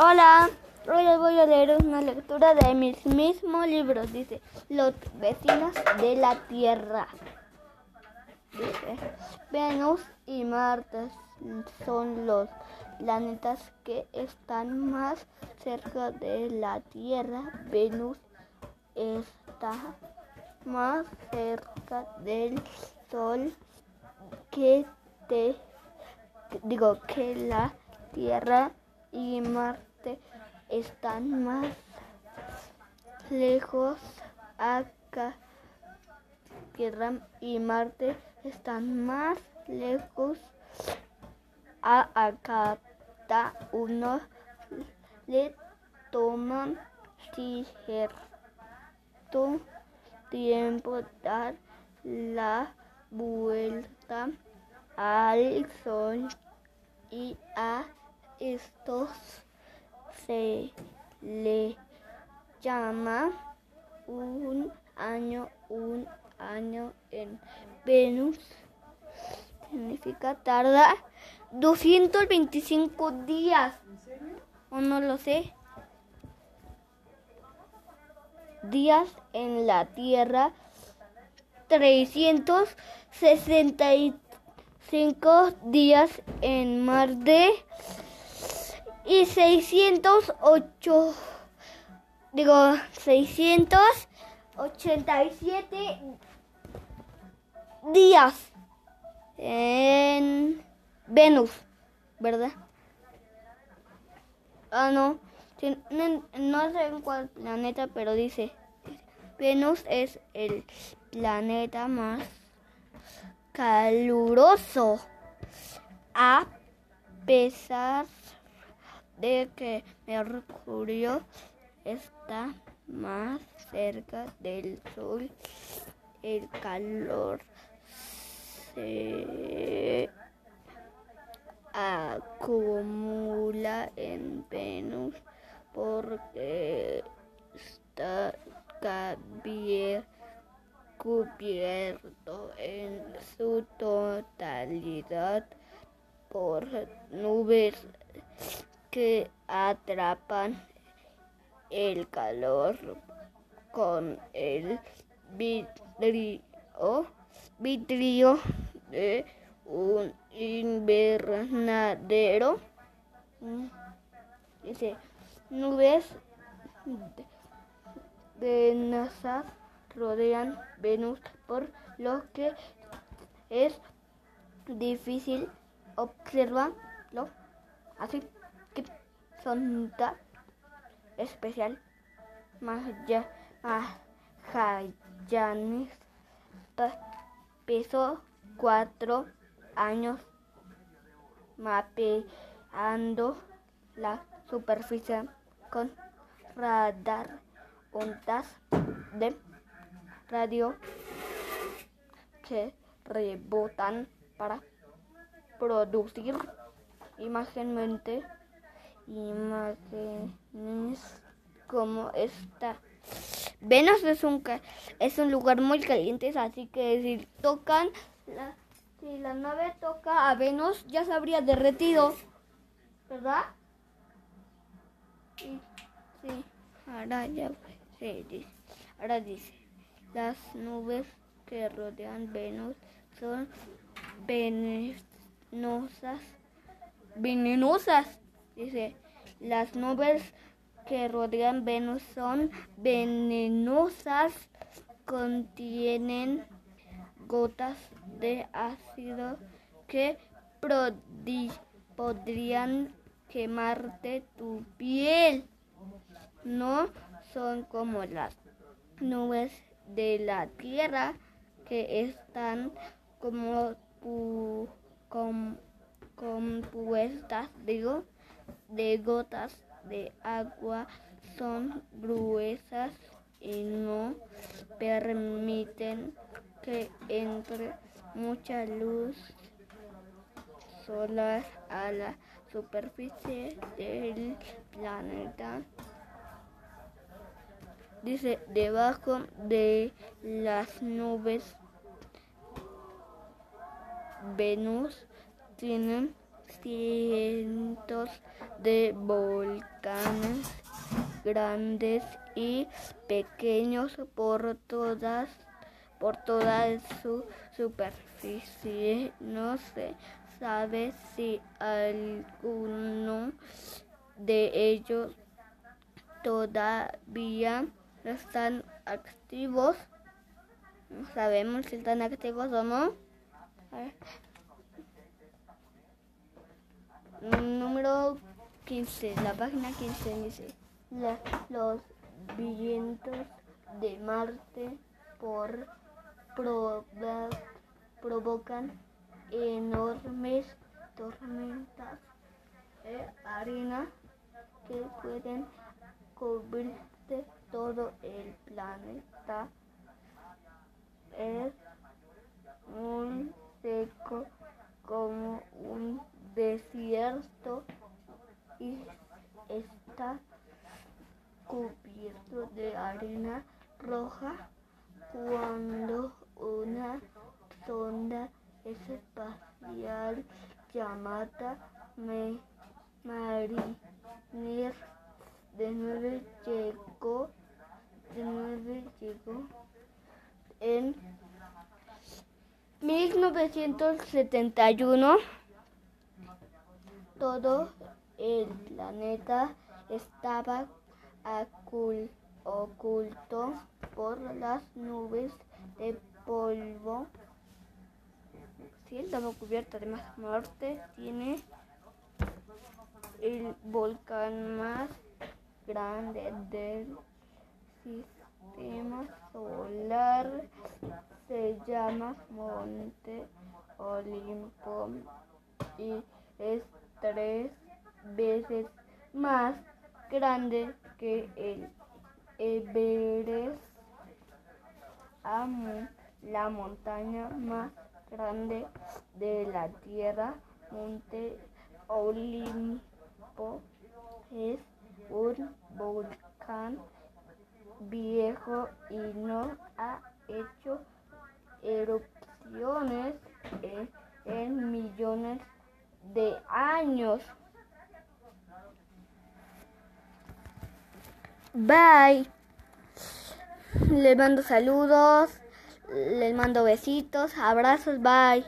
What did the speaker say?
Hola, hoy les voy a leer una lectura de mis mismos libros. Dice, Los vecinos de la Tierra. Dice, Venus y Marte son los planetas que están más cerca de la Tierra. Venus está más cerca del Sol que te digo que la Tierra y Marte están más lejos acá. Tierra y Marte están más lejos a acá. Uno le toman cierto tiempo dar la vuelta al sol y a estos se le llama un año, un año en Venus. Significa tarda 225 días. ¿O no lo sé? Días en la Tierra. 365 días en Marte y 608, digo, 687 días en Venus, ¿verdad? Ah, no, no sé en cuál planeta, pero dice, Venus es el planeta más caluroso, a pesar de que Mercurio está más cerca del Sol, el calor se acumula en Venus porque está cubierto en su totalidad por nubes que atrapan el calor con el vidrio, vidrio de un invernadero. Dice, nubes venosas rodean Venus, por lo que es difícil observarlo así sonda especial Magallanes pesó cuatro años mapeando la superficie con radar ondas de radio que rebotan para producir imágenes imágenes como esta. Venus es un, es un lugar muy caliente, así que si tocan, la, si la nave toca a Venus, ya se habría derretido, ¿verdad? Sí, sí. ahora ya sí, dice, ahora dice, las nubes que rodean Venus son venenosas, venenosas Dice, las nubes que rodean Venus son venenosas, contienen gotas de ácido que podrían quemarte tu piel. No son como las nubes de la Tierra que están como compuestas, digo, de gotas de agua son gruesas y no permiten que entre mucha luz solar a la superficie del planeta. Dice, debajo de las nubes, Venus tiene cientos de volcanes grandes y pequeños por todas por toda su superficie. No se sabe si alguno de ellos todavía están activos. No sabemos si están activos o no. Número 15, la página 15 dice, los vientos de Marte por provocan enormes tormentas de arena que pueden cubrir todo el planeta. Es muy seco como un desierto y está cubierto de arena roja. Cuando una sonda espacial llamada Mariner de nueve llegó, de nueve llegó en 1971 todo el planeta estaba oculto por las nubes de polvo. Si estaba cubierta de más muerte, tiene el volcán más grande del sistema solar. Se llama Monte Olimpo y es tres veces más grande que el Everest, la montaña más grande de la Tierra, Monte Olimpo, es un volcán viejo y no ha hecho erupciones en millones de años. Bye. Le mando saludos, les mando besitos, abrazos, bye.